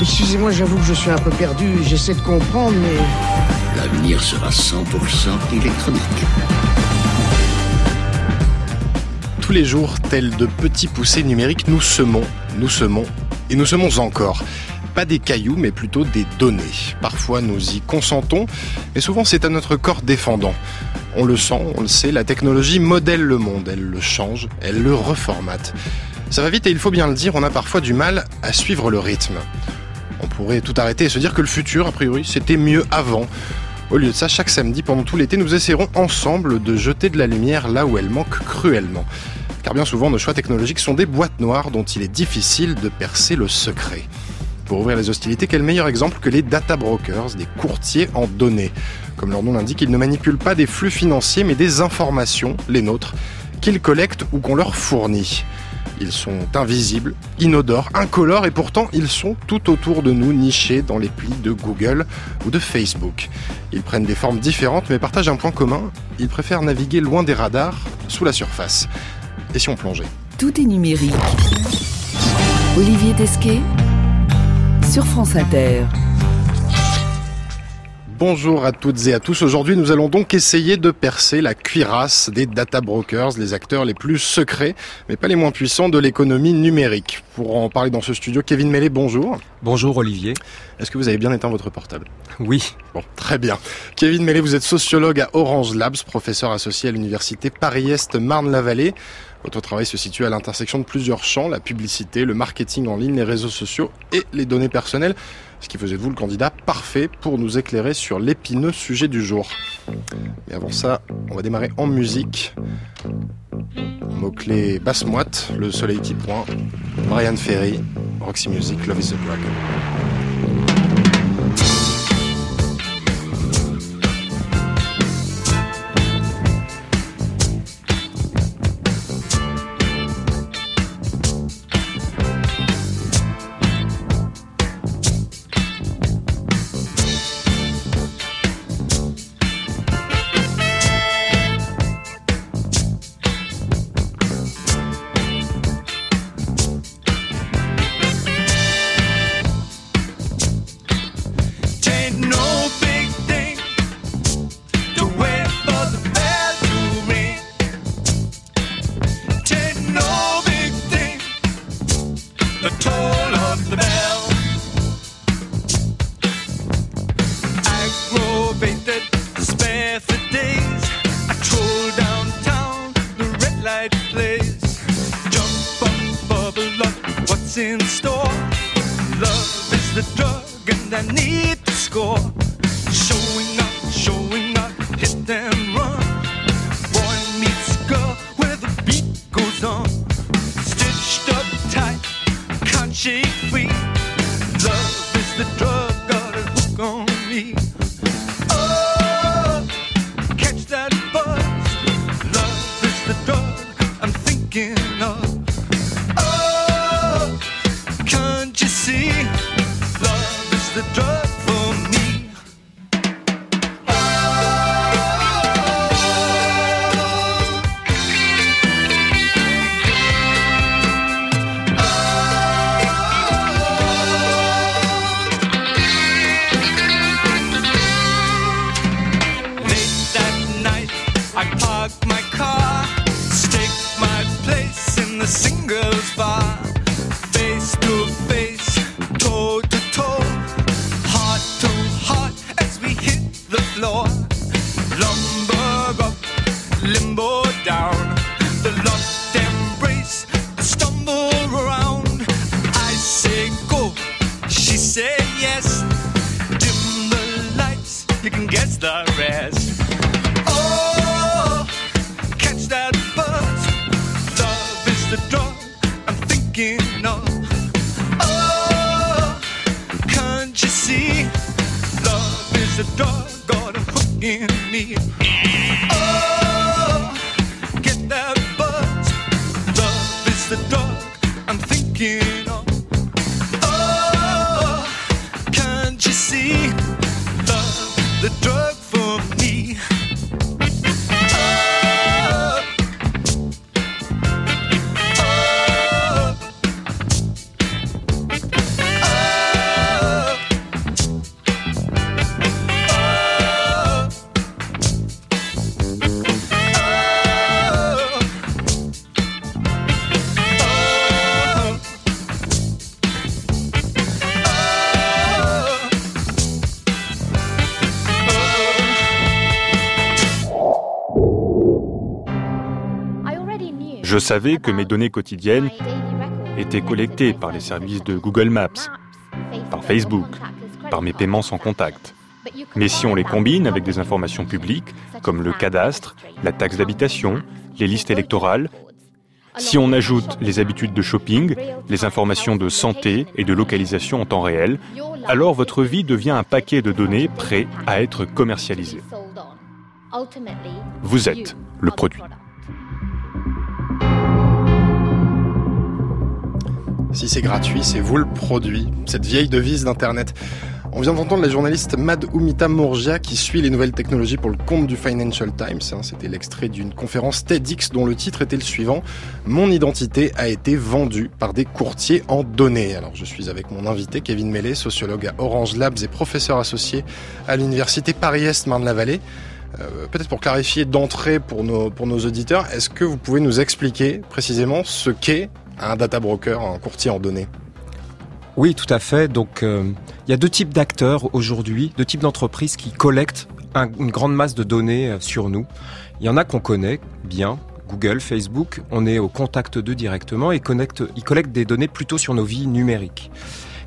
Excusez-moi, j'avoue que je suis un peu perdu. J'essaie de comprendre, mais... L'avenir sera 100% électronique. Tous les jours, tels de petits poussés numériques, nous semons, nous semons et nous semons encore. Pas des cailloux, mais plutôt des données. Parfois, nous y consentons, mais souvent, c'est à notre corps défendant. On le sent, on le sait, la technologie modèle le monde, elle le change, elle le reformate. Ça va vite et il faut bien le dire, on a parfois du mal à suivre le rythme. Pourrait tout arrêter et se dire que le futur, a priori, c'était mieux avant. Au lieu de ça, chaque samedi pendant tout l'été, nous essaierons ensemble de jeter de la lumière là où elle manque cruellement. Car bien souvent, nos choix technologiques sont des boîtes noires dont il est difficile de percer le secret. Pour ouvrir les hostilités, quel meilleur exemple que les data brokers, des courtiers en données? Comme leur nom l'indique, ils ne manipulent pas des flux financiers, mais des informations, les nôtres, qu'ils collectent ou qu'on leur fournit. Ils sont invisibles, inodores, incolores et pourtant ils sont tout autour de nous, nichés dans les plis de Google ou de Facebook. Ils prennent des formes différentes mais partagent un point commun, ils préfèrent naviguer loin des radars, sous la surface. Et si on plongeait Tout est numérique. Olivier Tesquet sur France Inter. Bonjour à toutes et à tous. Aujourd'hui, nous allons donc essayer de percer la cuirasse des data brokers, les acteurs les plus secrets, mais pas les moins puissants de l'économie numérique. Pour en parler dans ce studio, Kevin Mellet, bonjour. Bonjour Olivier. Est-ce que vous avez bien éteint votre portable? Oui. Bon, très bien. Kevin Mellet, vous êtes sociologue à Orange Labs, professeur associé à l'université Paris-Est Marne-la-Vallée. Votre travail se situe à l'intersection de plusieurs champs, la publicité, le marketing en ligne, les réseaux sociaux et les données personnelles, ce qui faisait vous le candidat parfait pour nous éclairer sur l'épineux sujet du jour. Mais avant ça, on va démarrer en musique. Mot-clé basse-moite, le soleil qui pointe, Brian Ferry, Roxy Music, Love is a Dragon. Red light plays. Jump up, bubble up, what's in store? Love is the drug, and I need to score. Je savais que mes données quotidiennes étaient collectées par les services de Google Maps, par Facebook, par mes paiements sans contact. Mais si on les combine avec des informations publiques, comme le cadastre, la taxe d'habitation, les listes électorales, si on ajoute les habitudes de shopping, les informations de santé et de localisation en temps réel, alors votre vie devient un paquet de données prêt à être commercialisé. Vous êtes le produit. Si c'est gratuit, c'est vous le produit. Cette vieille devise d'Internet. On vient d'entendre la journaliste Mad Umita Mourgia qui suit les nouvelles technologies pour le compte du Financial Times. Hein. C'était l'extrait d'une conférence TEDx dont le titre était le suivant. Mon identité a été vendue par des courtiers en données. Alors je suis avec mon invité Kevin Mellet, sociologue à Orange Labs et professeur associé à l'université Paris-Est Marne-la-Vallée. Euh, Peut-être pour clarifier d'entrée pour nos, pour nos auditeurs, est-ce que vous pouvez nous expliquer précisément ce qu'est un data broker, un courtier en données Oui, tout à fait. Donc, euh, il y a deux types d'acteurs aujourd'hui, deux types d'entreprises qui collectent un- une grande masse de données euh, sur nous. Il y en a qu'on connaît bien. Google, Facebook, on est au contact d'eux directement et ils collectent des données plutôt sur nos vies numériques.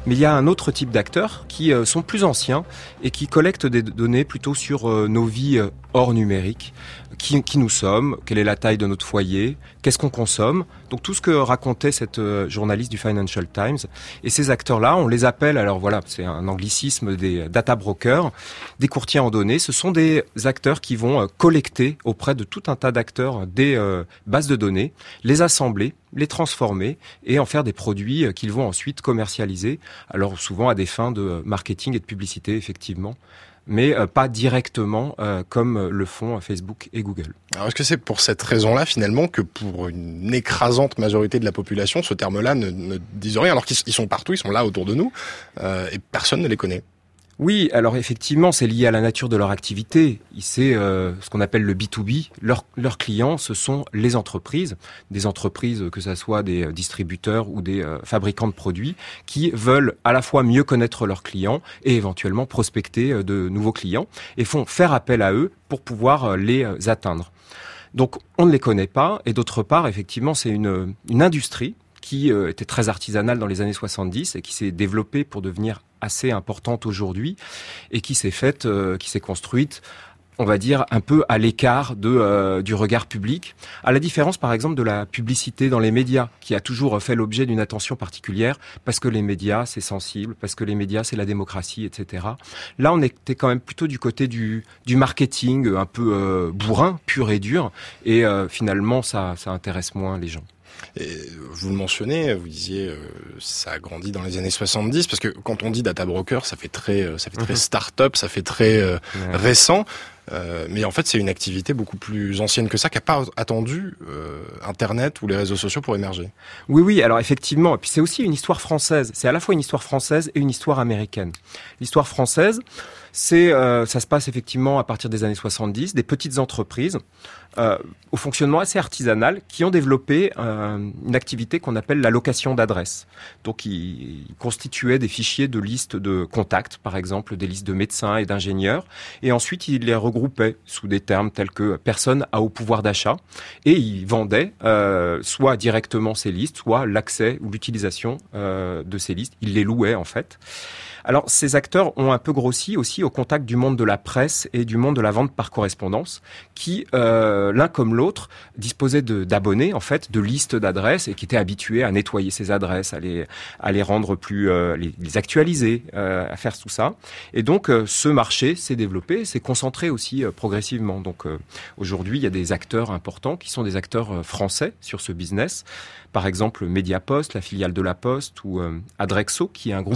Mais il y a un autre type d'acteurs qui euh, sont plus anciens et qui collectent des données plutôt sur nos vies hors numérique. Qui, qui nous sommes, quelle est la taille de notre foyer, qu'est-ce qu'on consomme. Donc tout ce que racontait cette euh, journaliste du Financial Times. Et ces acteurs-là, on les appelle, alors voilà, c'est un anglicisme des data brokers, des courtiers en données. Ce sont des acteurs qui vont euh, collecter auprès de tout un tas d'acteurs des euh, bases de données, les assembler, les transformer et en faire des produits qu'ils vont ensuite commercialiser. Alors souvent à des fins de marketing et de publicité, effectivement mais euh, pas directement euh, comme euh, le font Facebook et Google. Alors est-ce que c'est pour cette raison-là finalement que pour une écrasante majorité de la population, ce terme-là ne, ne disent rien alors qu'ils ils sont partout, ils sont là autour de nous et personne ne les connaît? Oui, alors effectivement, c'est lié à la nature de leur activité. C'est euh, ce qu'on appelle le B2B. Leurs clients, ce sont les entreprises, des entreprises que ce soit des euh, distributeurs ou des euh, fabricants de produits, qui veulent à la fois mieux connaître leurs clients et éventuellement prospecter de nouveaux clients et font faire appel à eux pour pouvoir les atteindre. Donc on ne les connaît pas et d'autre part, effectivement, c'est une industrie qui euh, était très artisanale dans les années 70 et qui s'est développée pour devenir assez importante aujourd'hui et qui s'est faite, euh, qui s'est construite on va dire un peu à l'écart de euh, du regard public, à la différence par exemple de la publicité dans les médias qui a toujours fait l'objet d'une attention particulière parce que les médias c'est sensible, parce que les médias c'est la démocratie, etc. Là on était quand même plutôt du côté du du marketing un peu bourrin, pur et dur, et finalement ça ça intéresse moins les gens. Et vous le mentionnez, vous disiez euh, ça a grandi dans les années 70 parce que quand on dit data broker, ça fait très euh, ça fait très Mhm. start-up, ça fait très euh, Ouais. récent. Mais en fait, c'est une activité beaucoup plus ancienne que ça, qui n'a pas attendu Internet ou les réseaux sociaux pour émerger. Oui, oui, alors effectivement, et puis c'est aussi une histoire française. C'est à la fois une histoire française et une histoire américaine. L'histoire française, c'est, euh, ça se passe effectivement à partir des années 70, des petites entreprises euh, au fonctionnement assez artisanal qui ont développé euh, une activité qu'on appelle la location d'adresses. Donc, ils, constituaient des fichiers de listes de contacts, par exemple, des listes de médecins et d'ingénieurs, et ensuite ils les regroupaient sous des termes tels que personne à haut pouvoir d'achat, et ils vendaient euh, soit directement ces listes, soit l'accès ou l'utilisation euh, de ces listes. Ils les louaient en fait. Alors, ces acteurs ont un peu grossi aussi au contact du monde de la presse et du monde de la vente par correspondance, qui, euh, l'un comme l'autre, disposaient d'abonnés, en fait, de listes d'adresses et qui étaient habitués à nettoyer ces adresses, à les, rendre plus, euh, les, actualiser, euh, à faire tout ça. Et donc, ce marché s'est développé, s'est concentré aussi progressivement. Donc, aujourd'hui, il y a des acteurs importants qui sont des acteurs français sur ce business. Par exemple, Mediapost, la filiale de la Poste, ou euh, Adrexo, qui est un groupe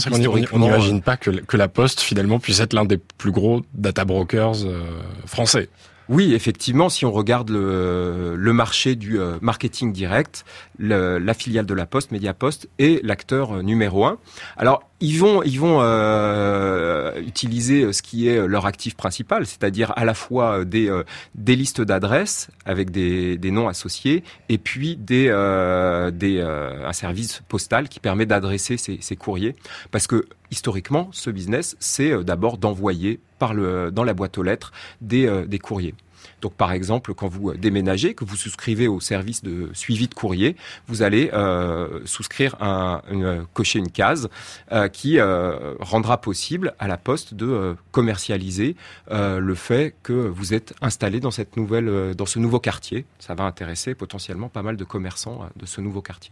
on n'imagine pas que, que la Poste finalement puisse être l'un des plus gros data brokers euh, français. Oui, effectivement, si on regarde le, le marché du euh, marketing direct, le- la filiale de la Poste, Mediapost, est l'acteur numéro un. Alors, ils vont, ils vont euh, utiliser ce qui est leur actif principal, c'est-à-dire à la fois euh, des, euh, listes d'adresses avec des, noms associés, et puis des, euh, euh, un service postal qui permet d'adresser ces, courriers. Parce que historiquement, ce business, c'est euh, d'abord d'envoyer par le, dans la boîte aux lettres euh, des courriers. Donc par exemple, quand vous déménagez, que vous souscrivez au service de suivi de courrier, vous allez euh, souscrire un, une, cocher une case euh, qui euh, rendra possible à la poste de euh, commercialiser euh, le fait que vous êtes installé dans cette nouvelle, euh, dans ce nouveau quartier. Ça va intéresser potentiellement pas mal de commerçants euh, de ce nouveau quartier.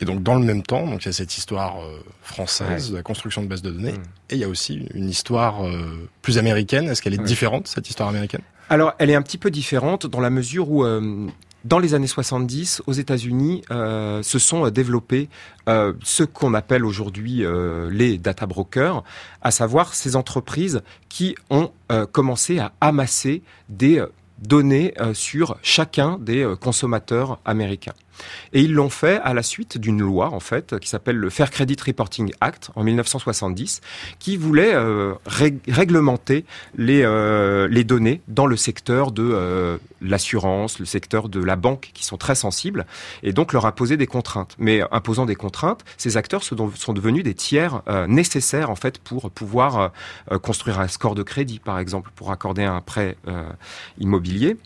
Et donc dans le même temps, donc il y a cette histoire euh, française de la construction de bases de données, Mm. et il y a aussi une histoire euh, plus américaine. Est-ce qu'elle est Ouais. différente cette histoire américaine? Alors, elle est un petit peu différente dans la mesure où, euh, dans les années 70, aux États-Unis, euh, se sont euh, développés euh, ce qu'on appelle aujourd'hui les data brokers, à savoir ces entreprises qui ont commencé à amasser des données sur chacun des consommateurs américains. Et ils l'ont fait à la suite d'une loi, en fait, qui s'appelle le Fair Credit Reporting Act en 1970, qui voulait euh, rég- réglementer les, euh, les données dans le secteur de euh, l'assurance, le secteur de la banque, qui sont très sensibles, et donc leur imposer des contraintes. Mais imposant des contraintes, ces acteurs sont, devenus des tiers nécessaires, en fait, pour pouvoir construire un score de crédit, par exemple, pour accorder un prêt immobilier.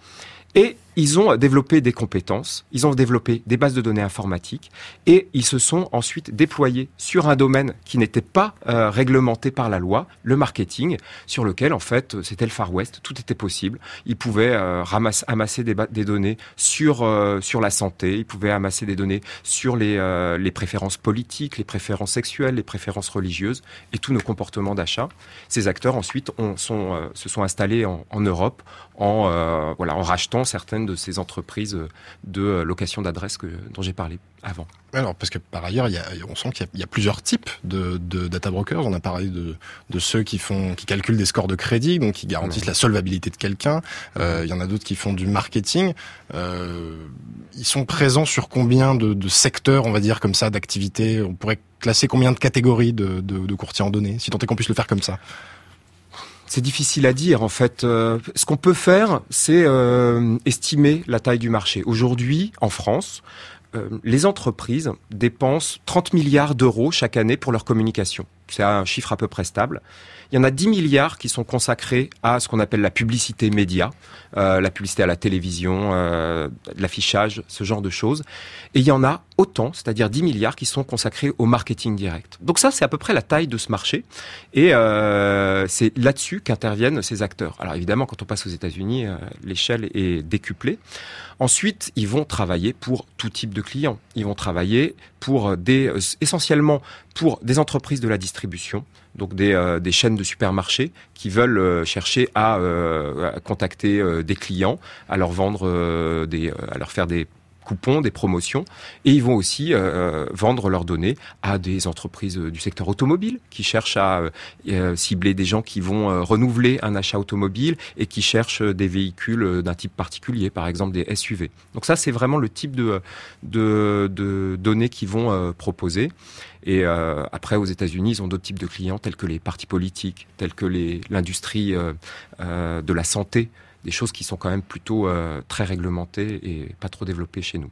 Et ils ont développé des compétences, ils ont développé des bases de données informatiques et ils se sont ensuite déployés sur un domaine qui n'était pas euh, réglementé par la loi, le marketing, sur lequel en fait c'était le Far West, tout était possible. Ils pouvaient euh, ramasse- amasser des, données sur euh, sur la santé, ils pouvaient amasser des données sur les les préférences politiques, les préférences sexuelles, les préférences religieuses et tous nos comportements d'achat. Ces acteurs ensuite se sont installés en, en Europe en voilà en rachetant certaines de ces entreprises euh, de euh, location d'adresses dont j'ai parlé avant. Alors, parce que par ailleurs, il y a, on sent qu'il y a- il y, a plusieurs types de, de data brokers. On a parlé de, de ceux qui font, qui calculent des scores de crédit, donc qui garantissent la solvabilité de quelqu'un. Euh, il y en a d'autres qui font du marketing. Euh, ils sont présents sur combien de, de secteurs, on va dire comme ça, d'activités On pourrait classer combien de catégories de, de, de courtiers en données, si tant est qu'on puisse le faire comme ça. C'est difficile à dire en fait. Euh, ce qu'on peut faire, c'est euh, estimer la taille du marché. Aujourd'hui, en France, euh, les entreprises dépensent 30 milliards d'euros chaque année pour leur communication. C'est un chiffre à peu près stable. Il y en a 10 milliards qui sont consacrés à ce qu'on appelle la publicité média, euh, la publicité à la télévision, euh, l'affichage, ce genre de choses. Et il y en a autant, c'est-à-dire 10 milliards qui sont consacrés au marketing direct. Donc ça, c'est à peu près la taille de ce marché. Et euh, c'est là-dessus qu'interviennent ces acteurs. Alors évidemment, quand on passe aux États-Unis, euh, l'échelle est décuplée. Ensuite, ils vont travailler pour tout type de clients. Ils vont travailler pour des, euh, essentiellement pour des entreprises de la distribution, donc des, euh, des chaînes de supermarchés qui veulent euh, chercher à, euh, contacter des clients, à leur vendre des, à leur faire des coupons, des promotions, et ils vont aussi vendre leurs données à des entreprises du secteur automobile qui cherchent à cibler des gens qui vont renouveler un achat automobile et qui cherchent des véhicules d'un type particulier, par exemple des SUV. Donc ça, c'est vraiment le type de, de, données qu'ils vont proposer. Et euh, après, aux États-Unis, ils ont d'autres types de clients, tels que les partis politiques, tels que l'industrie euh, euh, de la santé, des choses qui sont quand même plutôt euh, très réglementées et pas trop développées chez nous.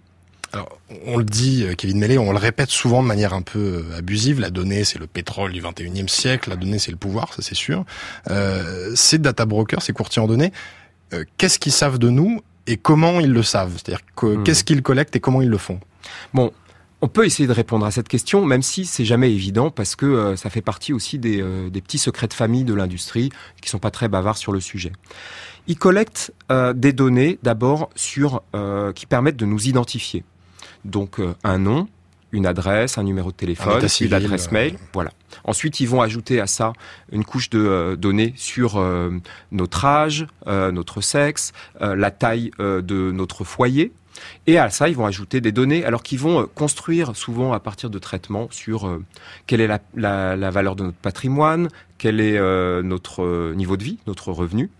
Alors, on le dit, euh, Kevin Mellet, on le répète souvent de manière un peu abusive. La donnée, c'est le pétrole du 21e siècle. La donnée, c'est le pouvoir, ça c'est sûr. Euh, ces data brokers, ces courtiers en données, euh, qu'est-ce qu'ils savent de nous et comment ils le savent? C'est-à-dire Hmm. qu'est-ce qu'ils collectent et comment ils le font? Bon, on peut essayer de répondre à cette question, même si c'est jamais évident, parce que euh, ça fait partie aussi des, euh, des petits secrets de famille de l'industrie, qui sont pas très bavards sur le sujet. Ils collectent euh, des données d'abord sur euh, qui permettent de nous identifier. Donc euh, un nom, une adresse, un numéro de téléphone, civil, une adresse mail, voilà. Ensuite, ils vont ajouter à ça une couche de euh, données sur euh, notre âge, euh, notre sexe, euh, la taille euh, de notre foyer. Et à ça, ils vont ajouter des données, alors qu'ils vont euh, construire souvent à partir de traitements sur euh, quelle est la, valeur de notre patrimoine, quel est euh, notre niveau de vie, notre revenu.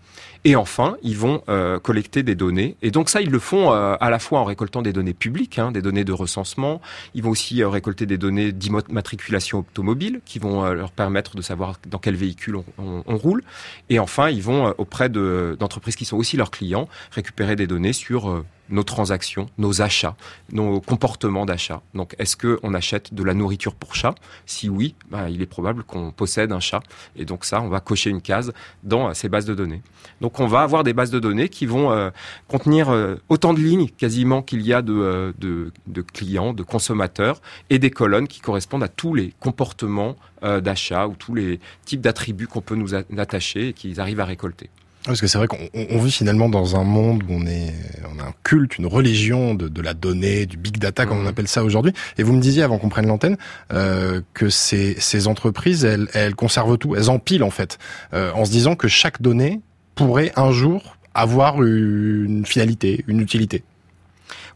Et enfin, ils vont collecter des données. Et donc ça, ils le font à la fois en récoltant des données publiques, hein, des données de recensement. Ils vont aussi récolter des données d'immatriculation automobile qui vont leur permettre de savoir dans quel véhicule on, roule. Et enfin, ils vont auprès de- d'entreprises qui sont aussi leurs clients récupérer des données sur nos transactions, nos achats, nos comportements d'achat. Donc, est-ce qu'on achète de la nourriture pour chat? Si oui, bah, il est probable qu'on possède un chat. Et donc ça, on va cocher une case dans ces bases de données. Donc, on va avoir des bases de données qui vont euh, contenir euh, autant de lignes quasiment qu'il y a de, euh, de, de, clients, de consommateurs, et des colonnes qui correspondent à tous les comportements d'achat ou tous les types d'attributs qu'on peut nous attacher et qu'ils arrivent à récolter. Parce que c'est vrai qu'on vit finalement dans un monde où on est, on a un culte, une religion de, de la donnée, du big data comme on mmh. appelle ça aujourd'hui. Et vous me disiez avant qu'on prenne l'antenne euh, que ces, ces entreprises, elles, elles conservent tout, elles empilent en fait, euh, en se disant que chaque donnée pourrait un jour avoir une finalité, une utilité.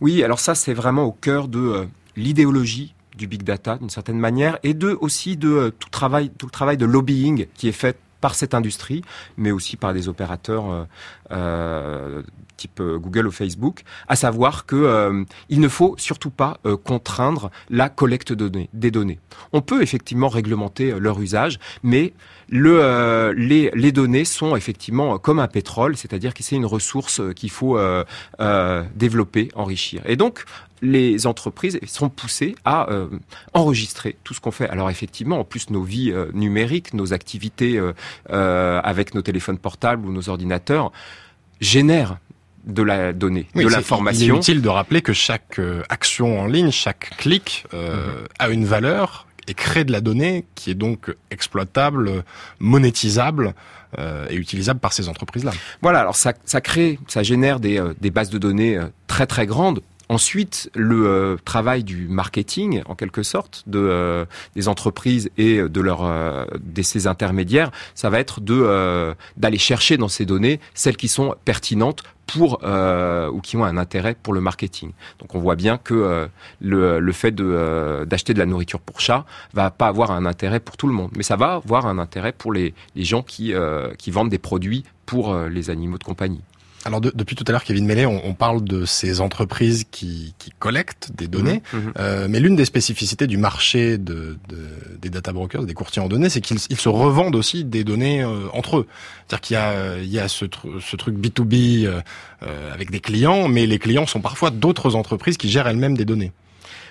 Oui, alors ça c'est vraiment au cœur de euh, l'idéologie du big data d'une certaine manière et de aussi de tout travail tout le travail de lobbying qui est fait par cette industrie, mais aussi par des opérateurs euh, type euh, Google ou Facebook, à savoir que euh, il ne faut surtout pas contraindre la collecte des données. On peut effectivement réglementer leur usage, mais le, les, les, données sont effectivement comme un pétrole, c'est-à-dire que c'est une ressource qu'il faut développer, enrichir. Et donc, les entreprises sont poussées à euh, enregistrer tout ce qu'on fait. Alors effectivement, en plus nos vies euh, numériques, nos activités euh, avec nos téléphones portables ou nos ordinateurs génèrent de la donnée, de l'information. Il est utile de rappeler que chaque action en ligne, chaque clic mhm. a une valeur et crée de la donnée qui est donc exploitable, monétisable et utilisable par ces entreprises-là. Voilà, alors ça, ça crée, ça génère des, des bases de données très très grandes Ensuite, le euh, travail du marketing, en quelque sorte, de euh, des entreprises et de leurs euh, ces intermédiaires, ça va être de d'aller chercher dans ces données celles qui sont pertinentes pour ou qui ont un intérêt pour le marketing. Donc on voit bien que le, le fait de d'acheter de la nourriture pour chat va pas avoir un intérêt pour tout le monde, mais ça va avoir un intérêt pour les, les gens qui qui vendent des produits pour les animaux de compagnie. Alors depuis tout à l'heure, Kevin Mellet, on, parle de ces entreprises qui, qui collectent des données, mhm, mhm. euh, mais l'une des spécificités du marché de, de, des data brokers, des courtiers en données, c'est qu'ils se revendent aussi des données euh, entre eux. C'est-à-dire qu'il y a, il y a ce, ce truc B2B euh, avec des clients, mais les clients sont parfois d'autres entreprises qui gèrent elles-mêmes des données.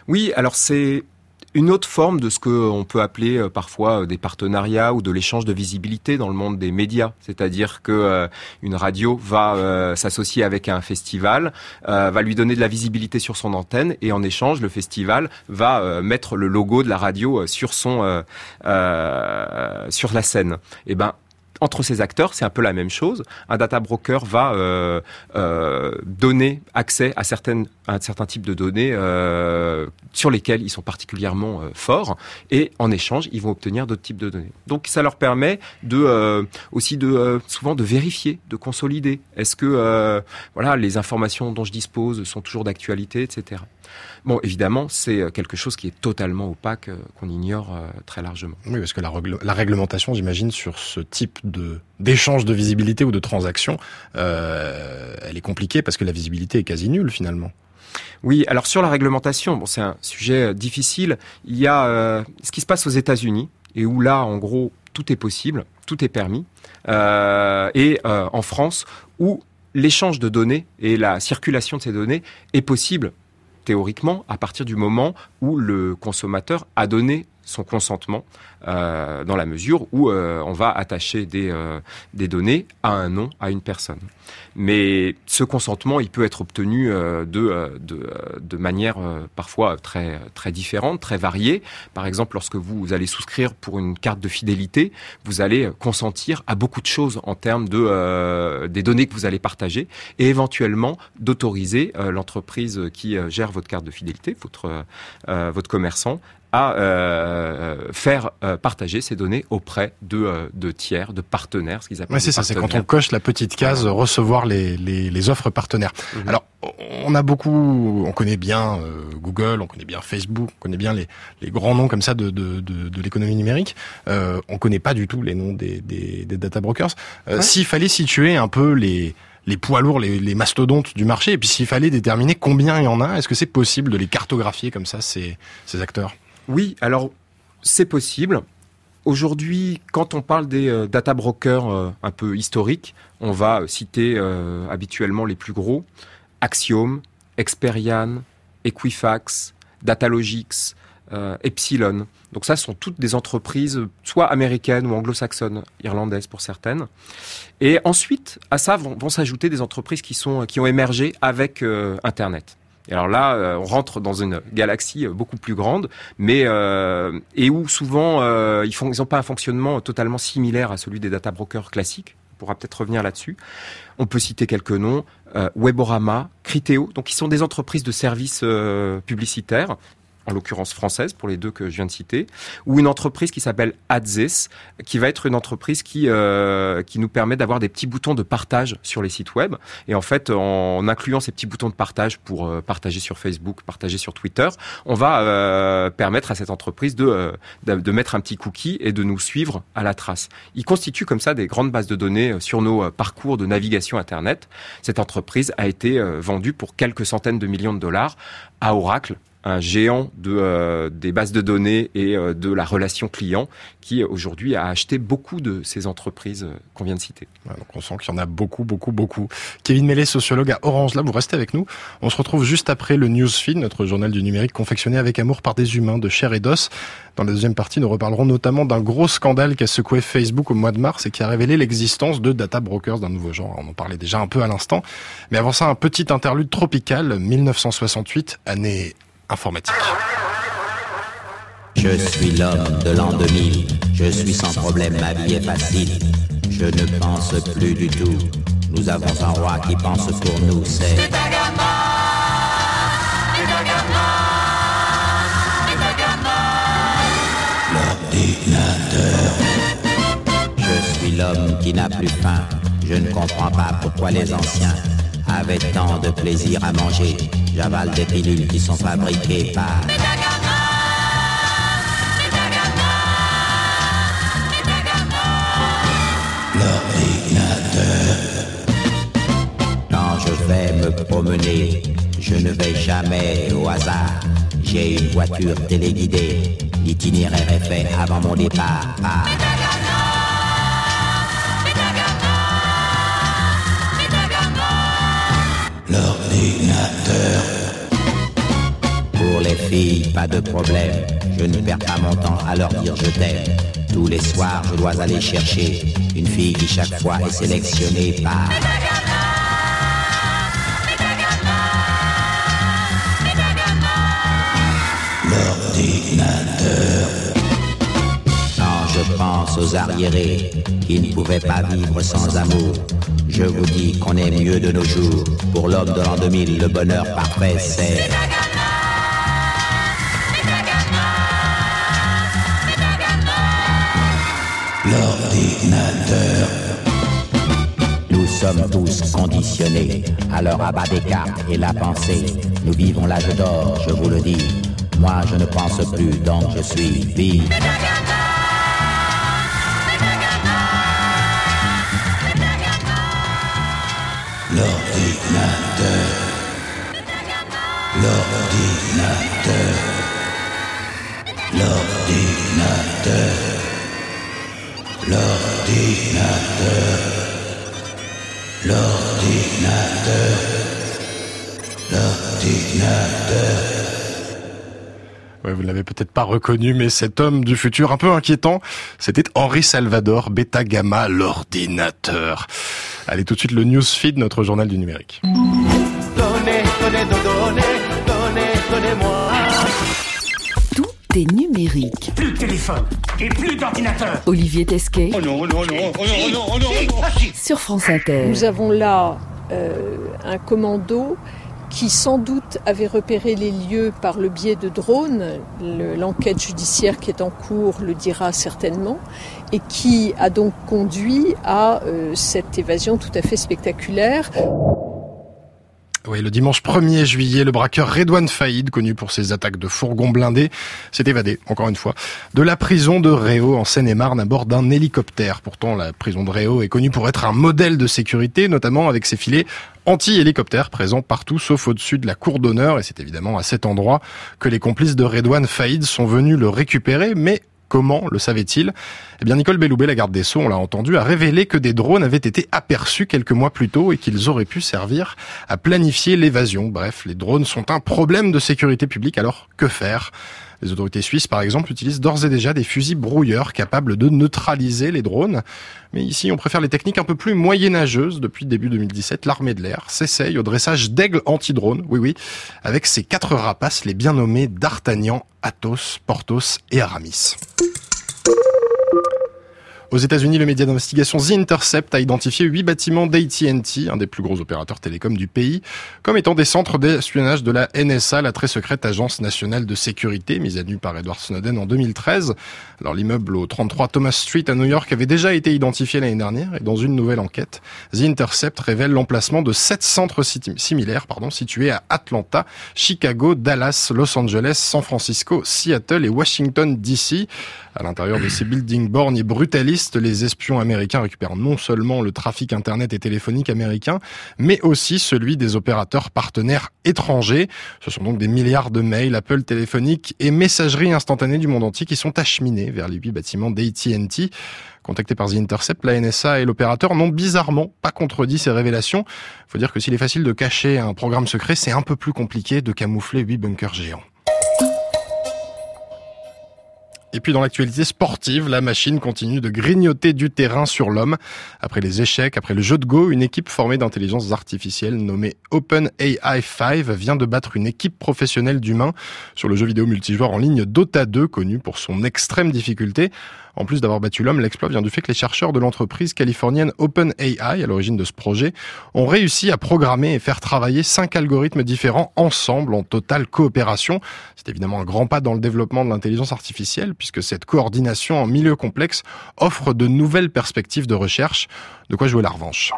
Oui, alors c'est une autre forme de ce qu'on peut appeler euh, parfois euh, des partenariats ou de l'échange de visibilité dans le monde des médias, c'est-à-dire que euh, une radio va s'associer avec un festival, va lui donner de la visibilité sur son antenne et en échange le festival va mettre le logo de la radio sur son sur la scène. Eh ben entre ces acteurs, c'est un peu la même chose. Un data broker va euh, euh, donner accès à certaines à un certain type de données euh, sur lesquelles ils sont particulièrement forts et en échange ils vont obtenir d'autres types de données. Donc ça leur permet de aussi de souvent de vérifier, de consolider. Est-ce que voilà les informations dont je dispose sont toujours d'actualité, etc. Bon, évidemment, c'est quelque chose qui est totalement opaque, qu'on ignore très largement. Oui, parce que la, la réglementation, j'imagine, sur ce type de d'échange de visibilité ou de transaction, elle est compliquée parce que la visibilité est quasi nulle finalement. Oui, alors sur la réglementation, bon, c'est un sujet euh, difficile. Il y a euh, ce qui se passe aux États-Unis et où là, en gros, tout est possible, tout est permis, euh, et en France où l'échange de données et la circulation de ces données est possible théoriquement à partir du moment où le consommateur a donné son consentement euh, dans la mesure où euh, on va attacher des, euh, des données à un nom, à une personne. Mais ce consentement, il peut être obtenu de, de, de manière parfois très, très différente, très variée. Par exemple, lorsque vous allez souscrire pour une carte de fidélité, vous allez consentir à beaucoup de choses en termes de, des données que vous allez partager et éventuellement d'autoriser l'entreprise qui gère votre carte de fidélité, votre, votre commerçant, à euh, faire euh, partager ces données auprès de, euh, de tiers, de partenaires, ce qu'ils appellent. Ouais, c'est ça, c'est quand on coche la petite case recevoir les, les, les, offres partenaires. Mhm. Alors, on a beaucoup, on connaît bien Google, on connaît bien Facebook, on connaît bien les, les grands noms comme ça de, de, de, de l'économie numérique. Euh, on connaît pas du tout les noms des, des, des data brokers. S'il fallait situer un peu les les poids lourds, les, les, mastodontes du marché, et puis s'il fallait déterminer combien il y en a, est-ce que c'est possible de les cartographier comme ça, ces, ces acteurs? Oui, alors c'est possible. Aujourd'hui, quand on parle des euh, data brokers euh, un peu historiques, on va citer euh, habituellement les plus gros, Axiom, Experian, Equifax, Datalogix, Epsilon. Donc ça sont toutes des entreprises soit américaines ou anglo-saxonnes, irlandaises pour certaines. Et ensuite, à ça vont, vont s'ajouter des entreprises qui sont qui ont émergé avec Internet. Alors là, euh, on rentre dans une galaxie euh, beaucoup plus grande, mais euh, et où souvent ils ils n'ont pas un fonctionnement totalement similaire à celui des data brokers classiques. On pourra peut-être revenir là-dessus. On peut citer quelques noms Weborama, Criteo, donc qui sont des entreprises de services publicitaires en l'occurrence française pour les deux que je viens de citer, ou une entreprise qui s'appelle Adzis, qui va être une entreprise qui euh, qui nous permet d'avoir des petits boutons de partage sur les sites web. Et en fait, en incluant ces petits boutons de partage pour euh, partager sur Facebook, partager sur Twitter, on va euh, permettre à cette entreprise de, euh, de de mettre un petit cookie et de nous suivre à la trace. Il constitue comme ça des grandes bases de données euh, sur nos parcours de navigation Internet. Cette entreprise a été vendue pour quelques centaines de millions de dollars à Oracle, un géant de, euh, des bases de données et euh, de la relation client qui aujourd'hui a acheté beaucoup de ces entreprises euh, qu'on vient de citer. Ouais, donc on sent qu'il y en a beaucoup, beaucoup, beaucoup. Kevin Mellet, sociologue à Orange Lab, vous restez avec nous. On se retrouve juste après le Newsfeed, notre journal du numérique confectionné avec amour par des humains de chair et d'os. Dans la deuxième partie, nous reparlerons notamment d'un gros scandale qui a secoué Facebook au mois de mars et qui a révélé l'existence de data brokers d'un nouveau genre. On en parlait déjà un peu à l'instant. Mais avant ça, un petit interlude tropical, 1968, année informatique. Je suis l'homme de l'an 2000. Je suis sans problème, ma vie est facile. Je ne pense plus du tout. Nous avons un roi qui pense pour nous, c'est. L'ordinateur. Je suis l'homme qui n'a plus faim. Je ne comprends pas pourquoi les anciens avaient tant de plaisir à manger. J'avale des pilules qui sont fabriquées par. Quand je vais me promener, je ne vais jamais au hasard. J'ai une voiture téléguidée. L'itinéraire est fait avant mon départ. Ah. Les filles, pas de problème. Je ne perds pas mon temps à leur dire je t'aime. Tous les soirs, je dois aller chercher une fille qui chaque fois est sélectionnée par. L'ordinateur. Quand je pense aux arriérés qui ne pouvaient pas vivre sans amour, je vous dis qu'on est mieux de nos jours. Pour l'homme de l'an 2000, le bonheur parfait, c'est. Nous sommes tous conditionnés à leur abat des cartes et la pensée. Nous vivons l'âge d'or, je vous le dis. Moi, je ne pense plus, donc je suis vide. L'ordinateur. L'ordinateur. L'ordinateur. L'ordinateur. L'ordinateur. L'ordinateur. Ouais, vous ne l'avez peut-être pas reconnu, mais cet homme du futur un peu inquiétant, c'était Henri Salvador, Beta Gamma, l'ordinateur. Allez, tout de suite le newsfeed, notre journal du numérique. Donnez, donnez, donnez, est numérique. Plus de téléphone et plus d'ordinateur. Olivier Tesquet Oh non, non, non, oh non, oh non, oh non, oh non. sur France Inter. Nous avons là euh, un commando qui sans doute avait repéré les lieux par le biais de drones. Le- L'enquête judiciaire qui est en cours le dira certainement et qui a donc conduit à euh, cette évasion tout à fait spectaculaire. Oui, le dimanche 1er juillet, le braqueur Redouane Faïd, connu pour ses attaques de fourgons blindés, s'est évadé, encore une fois, de la prison de Réau en Seine-et-Marne à bord d'un hélicoptère. Pourtant, la prison de Réau est connue pour être un modèle de sécurité, notamment avec ses filets anti-hélicoptères présents partout sauf au-dessus de la cour d'honneur et c'est évidemment à cet endroit que les complices de Redouane Faïd sont venus le récupérer mais Comment le savait-il? Eh bien, Nicole Belloubet, la garde des Sceaux, on l'a entendu, a révélé que des drones avaient été aperçus quelques mois plus tôt et qu'ils auraient pu servir à planifier l'évasion. Bref, les drones sont un problème de sécurité publique, alors que faire? Les autorités suisses, par exemple, utilisent d'ores et déjà des fusils brouilleurs capables de neutraliser les drones. Mais ici, on préfère les techniques un peu plus moyenâgeuses. Depuis début 2017, l'armée de l'air s'essaye au dressage d'aigles anti-drones, oui oui, avec ses quatre rapaces, les bien nommés D'Artagnan, Athos, Porthos et Aramis. Aux États-Unis, le média d'investigation The Intercept a identifié huit bâtiments d'AT&T, un des plus gros opérateurs télécoms du pays, comme étant des centres d'espionnage de la NSA, la très secrète agence nationale de sécurité, mise à nu par Edward Snowden en 2013. Alors l'immeuble au 33 Thomas Street à New York avait déjà été identifié l'année dernière, et dans une nouvelle enquête, The Intercept révèle l'emplacement de sept centres similaires, situés à Atlanta, Chicago, Dallas, Los Angeles, San Francisco, Seattle et Washington DC. À l'intérieur de ces buildings bornes et brutalistes, les espions américains récupèrent non seulement le trafic internet et téléphonique américain, mais aussi celui des opérateurs partenaires étrangers. Ce sont donc des milliards de mails, appels téléphoniques et messageries instantanées du monde entier qui sont acheminés vers les huit bâtiments d'AT&T. Contactés par The Intercept, la NSA et l'opérateur n'ont bizarrement pas contredit ces révélations. Faut dire que s'il est facile de cacher un programme secret, c'est un peu plus compliqué de camoufler huit bunkers géants. Et puis dans l'actualité sportive, la machine continue de grignoter du terrain sur l'homme. Après les échecs, après le jeu de Go, une équipe formée d'intelligence artificielle nommée OpenAI 5 vient de battre une équipe professionnelle d'humains sur le jeu vidéo multijoueur en ligne Dota 2, connu pour son extrême difficulté. En plus d'avoir battu l'homme, l'exploit vient du fait que les chercheurs de l'entreprise californienne OpenAI, à l'origine de ce projet, ont réussi à programmer et faire travailler cinq algorithmes différents ensemble en totale coopération. C'est évidemment un grand pas dans le développement de l'intelligence artificielle puisque cette coordination en milieu complexe offre de nouvelles perspectives de recherche. De quoi jouer la revanche.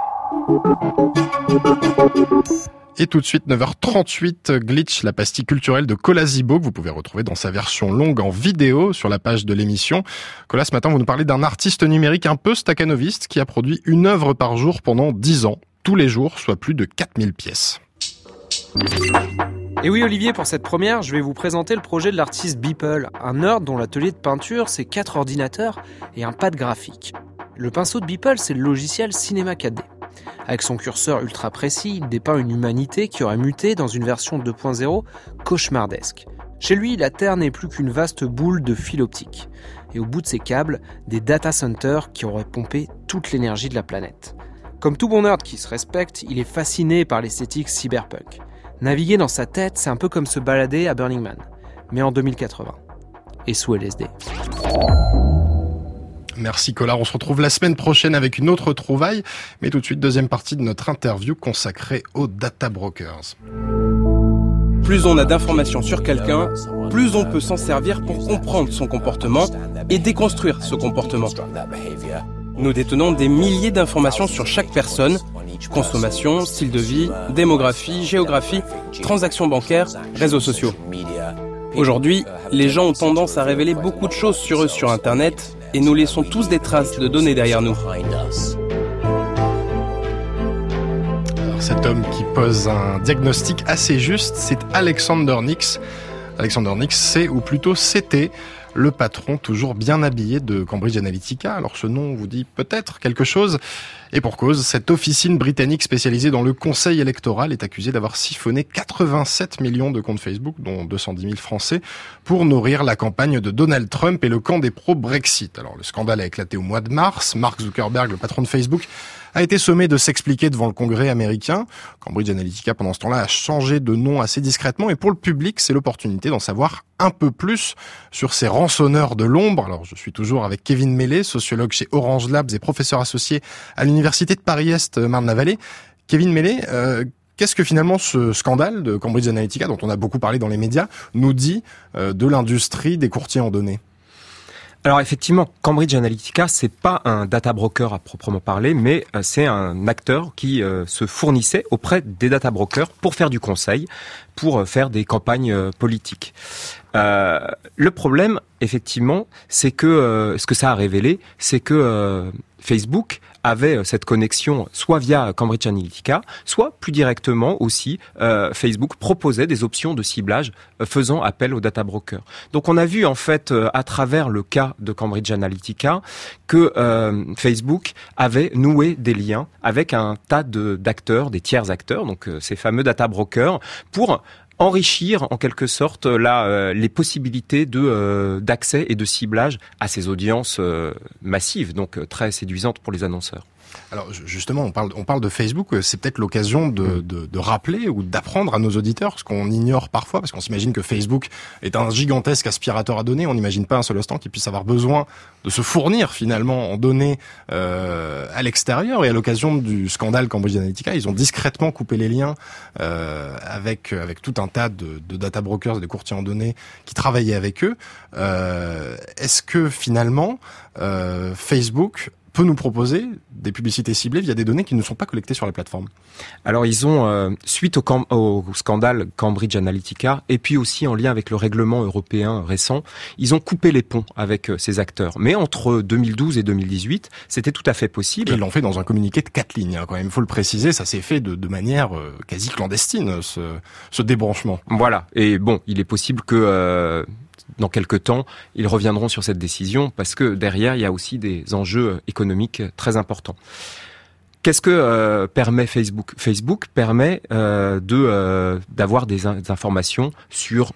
Et tout de suite, 9h38, Glitch, la pastille culturelle de Colas Zibo, que vous pouvez retrouver dans sa version longue en vidéo sur la page de l'émission. Colas, ce matin, vous nous parlez d'un artiste numérique un peu staccanoviste qui a produit une œuvre par jour pendant 10 ans, tous les jours, soit plus de 4000 pièces. Et oui Olivier, pour cette première, je vais vous présenter le projet de l'artiste Beeple, un nerd dont l'atelier de peinture c'est quatre ordinateurs et un pad graphique. Le pinceau de Beeple, c'est le logiciel Cinema 4D. Avec son curseur ultra précis, il dépeint une humanité qui aurait muté dans une version 2.0 cauchemardesque. Chez lui, la Terre n'est plus qu'une vaste boule de fil optique. Et au bout de ces câbles, des data centers qui auraient pompé toute l'énergie de la planète. Comme tout bon nerd qui se respecte, il est fasciné par l'esthétique cyberpunk. Naviguer dans sa tête, c'est un peu comme se balader à Burning Man, mais en 2080. Et sous LSD. Merci Collard, on se retrouve la semaine prochaine avec une autre trouvaille, mais tout de suite deuxième partie de notre interview consacrée aux data brokers. Plus on a d'informations sur quelqu'un, plus on peut s'en servir pour comprendre son comportement et déconstruire ce comportement. Nous détenons des milliers d'informations sur chaque personne, consommation, style de vie, démographie, géographie, transactions bancaires, réseaux sociaux. Aujourd'hui, les gens ont tendance à révéler beaucoup de choses sur eux sur Internet et nous laissons tous des traces de données derrière nous. Cet homme qui pose un diagnostic assez juste, c'est Alexander Nix. Alexander Nix, c'est, ou plutôt c'était, le patron toujours bien habillé de Cambridge Analytica. Alors ce nom vous dit peut-être quelque chose. Et pour cause, cette officine britannique spécialisée dans le conseil électoral est accusée d'avoir siphonné 87 millions de comptes Facebook, dont 210 000 Français, pour nourrir la campagne de Donald Trump et le camp des pro-Brexit. Alors le scandale a éclaté au mois de mars. Mark Zuckerberg, le patron de Facebook, a été sommé de s'expliquer devant le Congrès américain. Cambridge Analytica, pendant ce temps-là, a changé de nom assez discrètement et pour le public, c'est l'opportunité d'en savoir un peu plus sur ces rançonneurs de l'ombre. Alors, je suis toujours avec Kevin Mellet, sociologue chez Orange Labs et professeur associé à l'Université de Paris-Est Marne-la-Vallée. Kevin Mellet, euh, Qu'est-ce que finalement ce scandale de Cambridge Analytica, dont on a beaucoup parlé dans les médias, nous dit euh, de l'industrie des courtiers en données? Alors effectivement, Cambridge Analytica, c'est pas un data broker à proprement parler, mais euh, c'est un acteur qui euh, se fournissait auprès des data brokers pour faire du conseil, pour euh, faire des campagnes politiques. Le problème, effectivement, c'est que ce que ça a révélé, c'est que Facebook avait euh, cette connexion soit via Cambridge Analytica, soit plus directement aussi euh, Facebook proposait des options de ciblage euh, faisant appel aux data brokers. Donc on a vu en fait euh, à travers le cas de Cambridge Analytica que euh, Facebook avait noué des liens avec un tas d'acteurs, des tiers acteurs, donc euh, ces fameux data brokers, pour enrichir en quelque sorte là euh, les possibilités de euh, d'accès et de ciblage à ces audiences euh, massives, donc euh, très séduisantes pour les annonceurs. Alors ju- justement, on parle, on parle de Facebook, c'est peut-être l'occasion de, de, de rappeler ou d'apprendre à nos auditeurs ce qu'on ignore parfois, parce qu'on s'imagine que Facebook est un gigantesque aspirateur à données, on n'imagine pas un seul instant qu'il puisse avoir besoin de se fournir finalement en données euh, à l'extérieur, et à l'occasion du scandale Cambridge Analytica, ils ont discrètement coupé les liens euh, avec, avec tout un tas de, de data brokers, des courtiers en données qui travaillaient avec eux. Euh, Est-ce que finalement, euh, Facebook peut nous proposer des publicités ciblées via des données qui ne sont pas collectées sur la plateforme. Alors ils ont, euh, suite au, au scandale Cambridge Analytica, et puis aussi en lien avec le règlement européen récent, ils ont coupé les ponts avec euh, ces acteurs. Mais entre 2012 et 2018, c'était tout à fait possible. Et ils l'ont fait dans un communiqué de quatre lignes, hein, quand même. Il faut le préciser, ça s'est fait de, de manière euh, quasi clandestine, ce, ce débranchement. Voilà. Et bon, il est possible que euh, dans quelques temps, ils reviendront sur cette décision parce que derrière, il y a aussi des enjeux économiques très importants. Qu'est-ce que euh, permet Facebook? Facebook permet euh, de euh, d'avoir des informations sur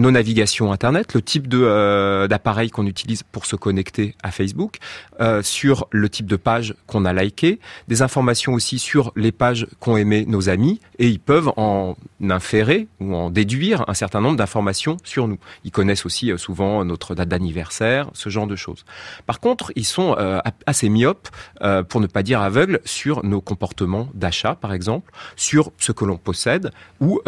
nos navigations internet, le type de euh, d'appareil qu'on utilise pour se connecter à Facebook, euh, sur le type de page qu'on a liké, des informations aussi sur les pages qu'ont aimé nos amis, et ils peuvent en inférer ou en déduire un certain nombre d'informations sur nous. Ils connaissent aussi euh, souvent notre date d'anniversaire, ce genre de choses. Par contre, ils sont assez myopes, pour ne pas dire aveugles, sur nos comportements d'achat, par exemple, sur ce que l'on possède ou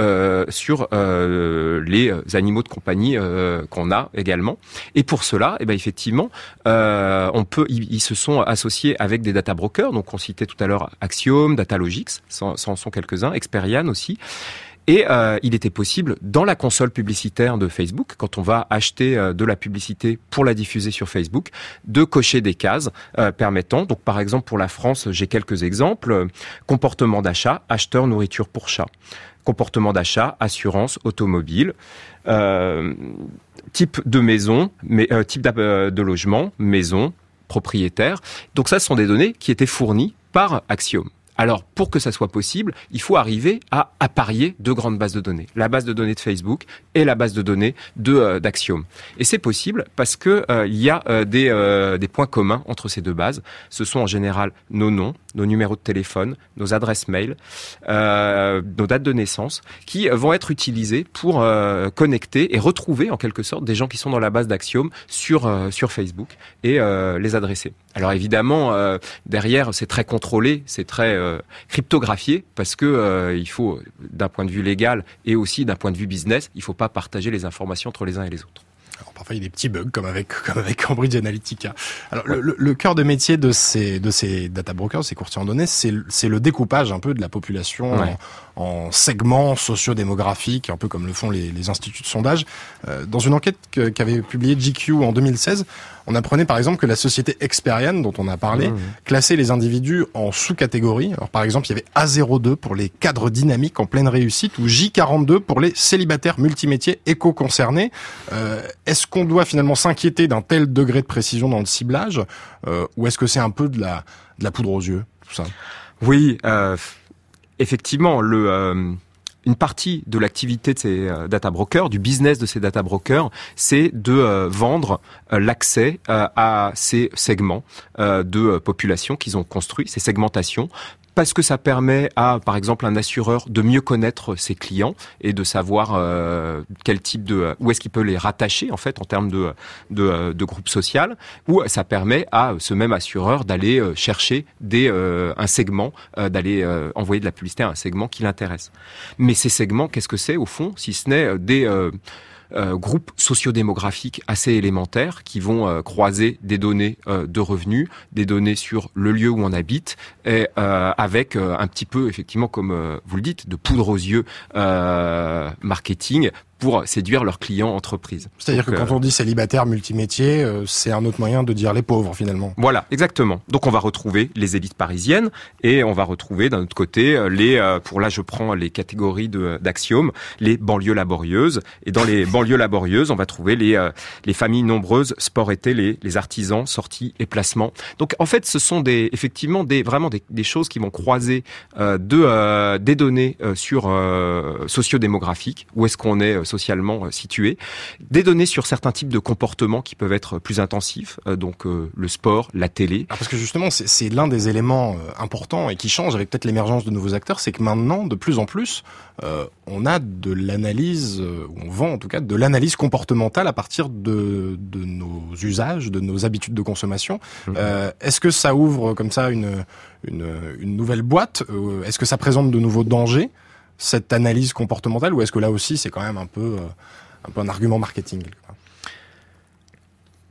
sur les animaux de compagnie euh, qu'on a également. Et pour cela, eh ben effectivement, euh, on peut, ils, se sont associés avec des data brokers. Donc on citait tout à l'heure Axiom, Datalogix, c'en sont quelques-uns, Experian aussi. Et euh, il était possible, dans la console publicitaire de Facebook, quand on va acheter de la publicité pour la diffuser sur Facebook, de cocher des cases permettant, donc par exemple pour la France, j'ai quelques exemples, comportement d'achat, acheteur nourriture pour chat, comportement d'achat, assurance, automobile, euh, type de euh, type euh, de logement, maison, propriétaire. Donc ça, ce sont des données qui étaient fournies par Axiom. Alors, pour que ça soit possible, il faut arriver à apparier deux grandes bases de données. La base de données de Facebook et la base de données de euh. Et c'est possible parce que euh, il y a euh, des, points communs entre ces deux bases. Ce sont en général nos noms, nos numéros de téléphone, nos adresses mail, nos dates de naissance, qui vont être utilisés pour connecter et retrouver en quelque sorte des gens qui sont dans la base d'Axiom sur sur Facebook et les adresser. Alors évidemment, derrière, c'est très contrôlé, c'est très cryptographié parce que euh, il faut, d'un point de vue légal et aussi d'un point de vue business, il faut pas partager les informations entre les uns et les autres. Parfois, il y a des petits bugs, comme avec, comme avec Cambridge Analytica. Alors, le, le, le cœur de métier de ces, de ces data brokers, ces courtiers en données, c'est c'est le découpage un peu de la population Ouais. en, en segments sociodémographiques, un peu comme le font les, les instituts de sondage. Euh, dans une enquête qu'avait publiée GQ en 2016, on apprenait par exemple que la société Experian, dont on a parlé, Mmh. classait les individus en sous-catégories. Alors par exemple, il y avait A02 pour les cadres dynamiques en pleine réussite ou J42 pour les célibataires multimétiers éco-concernés. Euh, est-ce qu'on doit finalement s'inquiéter d'un tel degré de précision dans le ciblage euh, ou est-ce que c'est un peu de la, poudre aux yeux, tout ça? Oui, euh, effectivement, euh, une partie de l'activité de ces data brokers, du business de ces data brokers, c'est de vendre l'accès à ces segments de population qu'ils ont construits, ces segmentations. Parce que ça permet à, par exemple, un assureur de mieux connaître ses clients et de savoir euh, quel type de, où est-ce qu'il peut les rattacher en fait en termes de de, de groupe social. Ou ça permet à ce même assureur d'aller euh, chercher des euh, un segment, euh, d'aller euh, envoyer de la publicité à un segment qui l'intéresse. Mais ces segments, qu'est-ce que c'est au fond, si ce n'est euh, des euh, groupes sociodémographiques assez élémentaires qui vont euh, croiser des données euh, de revenus, des données sur le lieu où on habite, et avec un petit peu, effectivement, comme vous le dites, de poudre aux yeux marketing pour séduire leurs clients entreprises. C'est-à-dire que quand euh, on dit célibataire multimétier, euh, c'est un autre moyen de dire les pauvres finalement. Voilà, exactement. Donc on va retrouver les élites parisiennes et on va retrouver d'un autre côté euh, les, pour là je prends les catégories d'axiomes, les banlieues laborieuses. Et dans les banlieues laborieuses, on va trouver les, les familles nombreuses, sport et télé, les artisans, sorties et placements. Donc en fait, ce sont des, effectivement des, vraiment des, des choses qui vont croiser euh, de, euh, des données euh, sur sociodémographiques, où est-ce qu'on est socialement euh, situé, des données sur certains types de comportements qui peuvent être plus intensifs, euh, donc euh, le sport, la télé. Ah, parce que justement, c'est- l'un des éléments importants et qui change avec peut-être l'émergence de nouveaux acteurs, c'est que maintenant, de plus en plus, euh, on a de l'analyse, ou on vend en tout cas, de l'analyse comportementale à partir de, de nos usages, de nos habitudes de consommation. Euh, Est-ce que ça ouvre comme ça une, une, une nouvelle boîte Est-ce que ça présente de nouveaux dangers, cette analyse comportementale, ou est-ce que là aussi, c'est quand même un peu, euh, un argument marketing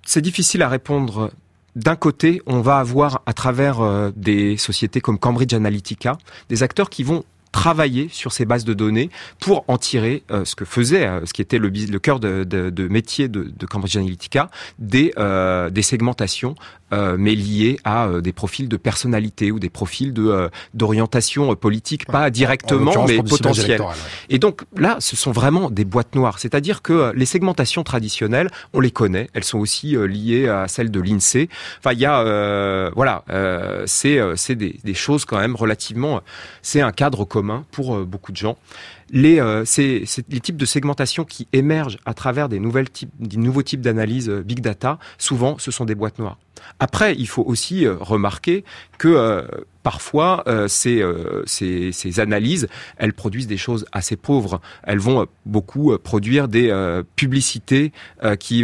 C'est difficile à répondre. D'un côté, on va avoir à travers euh, des sociétés comme Cambridge Analytica des acteurs qui vont travailler sur ces bases de données pour en tirer euh, ce que faisait, euh, ce qui était le, le cœur de, de- de métier de, de Cambridge Analytica, des, euh, des segmentations, euh, mais liées à euh, des profils de personnalité ou des profils de euh, d'orientation politique, pas directement, mais pour du ciblage potentiel. électoral, ouais. Et donc là, ce sont vraiment des boîtes noires. C'est-à-dire que les segmentations traditionnelles, on les connaît. Elles sont aussi liées à celles de l'INSEE. Enfin, il y a, euh, voilà, euh, c'est euh, c'est des, des choses quand même relativement. C'est un cadre commun pour euh, beaucoup de gens. Les, euh, les types de segmentation qui émergent à travers des nouveaux types d'analyse euh, big data. Souvent, ce sont des boîtes noires. Après, il faut aussi euh, remarquer que parfois ces, analyses, elles produisent des choses assez pauvres. Elles vont beaucoup produire des publicités qui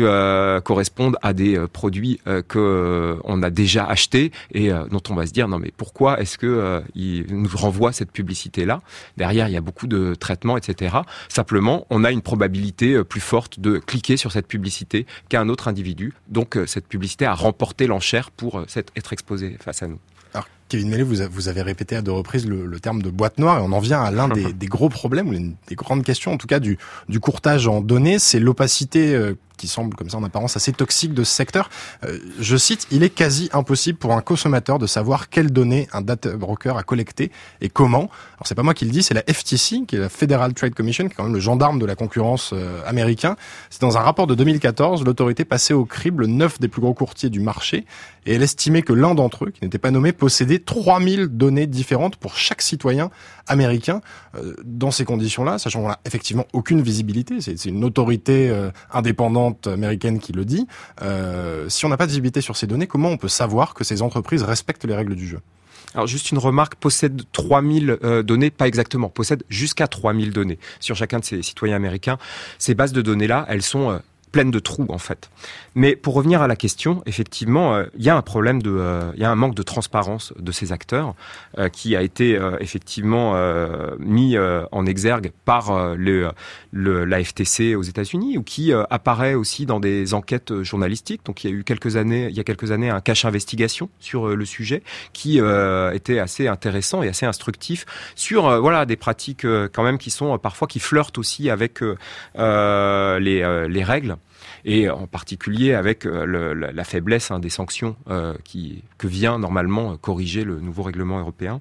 correspondent à des produits que on a déjà achetés et dont on va se dire non mais pourquoi est-ce que il nous renvoie cette publicité là Derrière, il y a beaucoup de etc. Simplement, on a une probabilité euh, plus forte de cliquer sur cette publicité qu'un autre individu. Donc euh, cette publicité a remporté l'enchère pour euh, être exposée face à nous. Alors, Kevin Mellet, vous, avez répété à deux reprises le, le terme de boîte noire et on en vient à l'un des, des gros problèmes, ou l'une des grandes questions, en tout cas du, du courtage en données, c'est l'opacité qui semble comme ça en apparence assez toxique de ce secteur. Euh, je cite, il est quasi impossible pour un consommateur de savoir quelles données un data broker a collecté et comment. Alors c'est pas moi qui le dis, c'est la FTC, qui est la Federal Trade Commission, qui est quand même le gendarme de la concurrence euh, américain. C'est dans un rapport de 2014, l'autorité passait au crible neuf des plus gros courtiers du marché et elle estimait que l'un d'entre eux, qui n'était pas nommé, possédait 3000 données différentes pour chaque citoyen américain. Euh, dans ces conditions-là, sachant qu'on n'a effectivement aucune visibilité, c'est une autorité euh, américaine qui le dit, euh, si on n'a pas de visibilité sur ces données, comment on peut savoir que ces entreprises respectent les règles du jeu? Alors juste une remarque, possède 3000 euh, données, pas exactement, possède jusqu'à 3000 données sur chacun de ces citoyens américains. Ces bases de données-là, elles sont euh, pleines de trous en fait. Mais pour revenir à la question, effectivement, euh, il y a un problème de, euh, il y a un manque de transparence de ces acteurs euh, qui a été effectivement mis en exergue par le, le, aux États-Unis ou qui apparaît aussi dans des enquêtes journalistiques. Donc il y a eu quelques années, il y a quelques années, un cache investigation sur le sujet qui était assez intéressant et assez instructif sur voilà des pratiques quand même qui sont parfois qui flirtent aussi avec les, les règles et en particulier avec euh, la, faiblesse hein, des sanctions euh, qui, que vient normalement euh, corriger le nouveau règlement européen.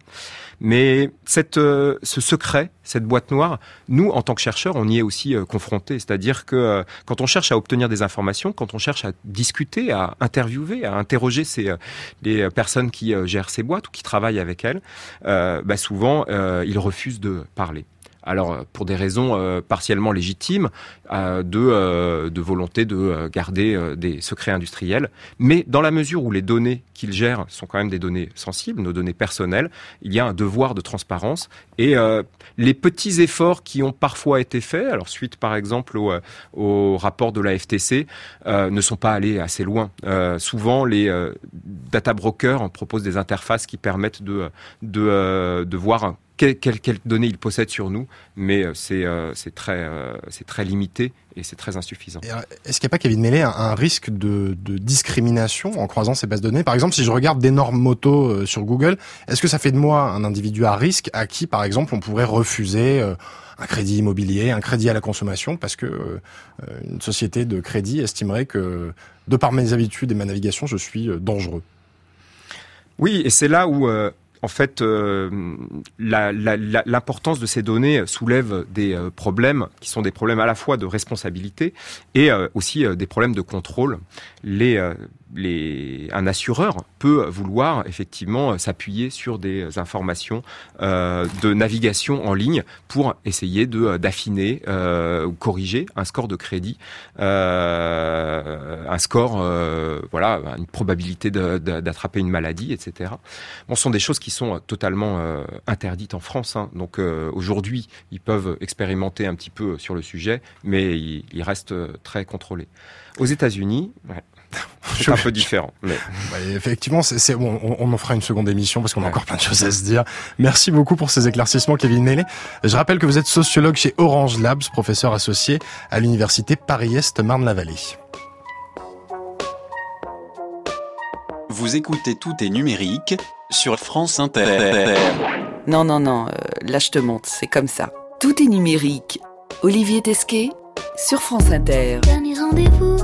Mais cette, ce secret, cette boîte noire, nous, en tant que chercheurs, on y est aussi confrontés. C'est-à-dire que quand on cherche à obtenir des informations, quand on cherche à discuter, à interviewer, à interroger ces, les personnes qui gèrent ces boîtes ou qui travaillent avec elles, bah souvent, ils refusent de parler. Alors, euh, pour des raisons euh, partiellement légitimes, euh, de, volonté de garder des secrets industriels, mais dans la mesure où les données qu'ils gèrent sont quand même des données sensibles, nos données personnelles, il y a un devoir de transparence et les petits efforts qui ont parfois été faits, alors suite par exemple au, rapport de la FTC, ne sont pas allés assez loin. Souvent, les data brokers en proposent des interfaces qui permettent de voir quelles quelle données il possède sur nous, mais euh, c'est euh, c'est très, euh, très limité et c'est très insuffisant. Est-ce qu'il n'y a pas, Kevin Mellet, un, un risque de, de, discrimination en croisant ces bases de données? Par exemple, si je regarde d'énormes motos sur Google, est-ce que ça fait de moi un individu à risque à qui, par exemple, on pourrait refuser un crédit immobilier, un crédit à la consommation, parce que une société de crédit estimerait que, de par mes habitudes et ma navigation, je suis dangereux? Oui, et c'est là où en fait, euh, l'importance de ces données soulève des euh, problèmes qui sont des problèmes à la fois de responsabilité et euh, aussi des problèmes de contrôle. Un assureur peut vouloir effectivement s'appuyer sur des informations de navigation en ligne pour essayer de d'affiner ou corriger un score de crédit, un score, voilà, une probabilité d'attraper une maladie, etc. Bon, ce sont des choses qui sont euh, totalement euh, interdites en France. Hein. Donc euh, aujourd'hui, ils peuvent expérimenter un petit peu sur le sujet, mais ils, restent très contrôlés. Aux États-Unis, c'est un peu différent. Mais... effectivement, c'est, bon, on, en fera une seconde émission parce qu'on a encore plein de choses à se dire. Merci beaucoup pour ces éclaircissements, Kevin Mellet. Je rappelle que vous êtes sociologue chez Orange Labs, professeur associé à l'université Paris-Est Marne-la-Vallée. Vous écoutez Tout est numérique sur France Inter. Non, non, non, euh, là je te montre, c'est comme ça. Tout est numérique. Olivier Tesquet sur France Inter. Dernier rendez-vous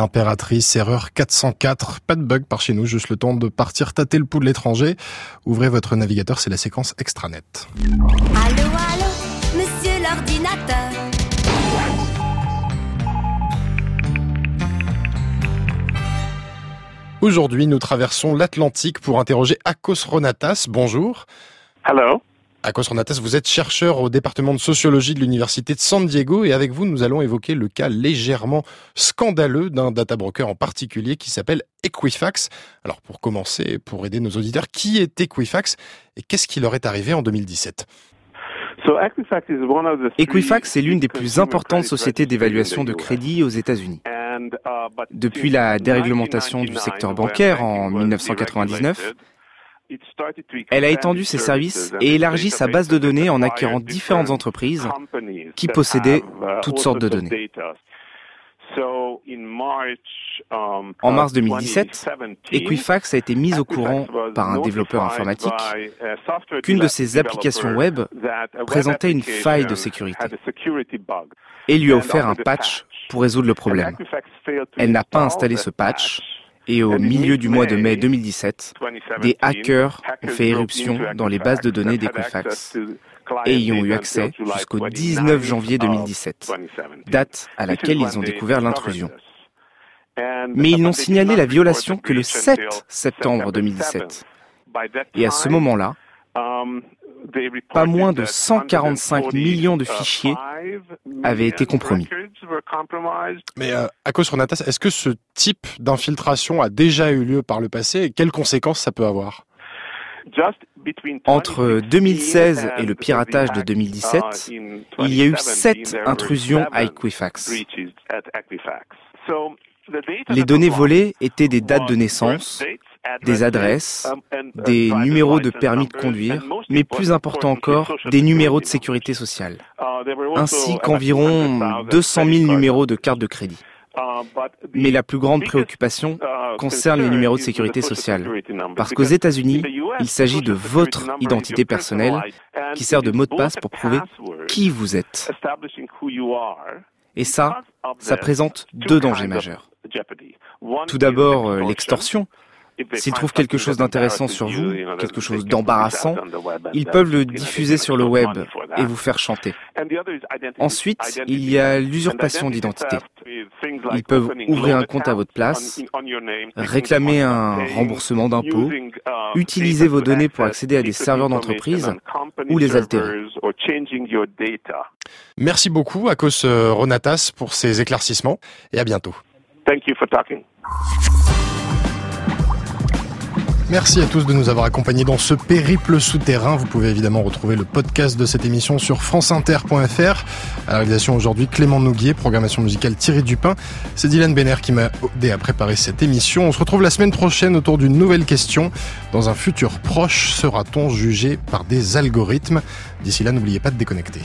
L'impératrice, erreur 404. Pas de bug par chez nous, juste le temps de partir tâter le pouls de l'étranger. Ouvrez votre navigateur, c'est la séquence extranet. Allô, allô, monsieur l'ordinateur. Aujourd'hui, nous traversons l'Atlantique pour interroger Akos Ronatas. Bonjour. Hello. Akos Ronatas, vous êtes chercheur au département de sociologie de l'Université de San Diego et avec vous, nous allons évoquer le cas légèrement scandaleux d'un data broker en particulier qui s'appelle Equifax. Alors pour commencer, pour aider nos auditeurs, qui est Equifax et qu'est-ce qui leur est arrivé en 2017 Equifax est l'une des plus importantes sociétés d'évaluation de crédit aux États-Unis. Depuis la déréglementation du secteur bancaire en 1999, elle a étendu ses services et élargi sa base de données en acquérant différentes entreprises qui possédaient toutes sortes de données. En mars 2017, Equifax a été mise au courant par un développeur informatique qu'une de ses applications web présentait une faille de sécurité et lui a offert un patch pour résoudre le problème. Elle n'a pas installé ce patch et au milieu du mois de mai 2017, des hackers ont fait éruption dans les bases de données d'Equifax et y ont eu accès jusqu'au 19 janvier 2017, date à laquelle ils ont découvert l'intrusion. Mais ils n'ont signalé la violation que le 7 septembre 2017. Et à ce moment-là, pas moins de 145 millions de fichiers avaient été compromis. Mais euh, Akos Ronatas, est-ce que ce type d'infiltration a déjà eu lieu par le passé et quelles conséquences ça peut avoir? Entre 2016 et le piratage de 2017, il y a eu sept intrusions à Equifax. Les données volées étaient des dates de naissance, des adresses, des numéros de permis de conduire, mais plus important encore, des numéros de sécurité sociale, ainsi qu'environ 200 000 numéros de carte de crédit. Mais la plus grande préoccupation concerne les numéros de sécurité sociale. Parce qu'aux États-Unis, il s'agit de votre identité personnelle qui sert de mot de passe pour prouver qui vous êtes. Et ça, ça présente deux dangers majeurs. Tout d'abord, l'extorsion. S'ils trouvent quelque chose d'intéressant sur vous, quelque chose d'embarrassant, ils peuvent le diffuser sur le web et vous faire chanter. Ensuite, il y a l'usurpation d'identité. Ils peuvent ouvrir un compte à votre place, réclamer un remboursement d'impôts, utiliser vos données pour accéder à des serveurs d'entreprise ou les altérer. Merci beaucoup, Akos Ronatas, pour ces éclaircissements et à bientôt. Merci à tous de nous avoir accompagnés dans ce périple souterrain. Vous pouvez évidemment retrouver le podcast de cette émission sur franceinter.fr. À la réalisation aujourd'hui, Clément Nouguier, programmation musicale Thierry Dupin. C'est Dylan Benner qui m'a aidé à préparer cette émission. On se retrouve la semaine prochaine autour d'une nouvelle question. Dans un futur proche, sera-t-on jugé par des algorithmes? D'ici là, n'oubliez pas de déconnecter.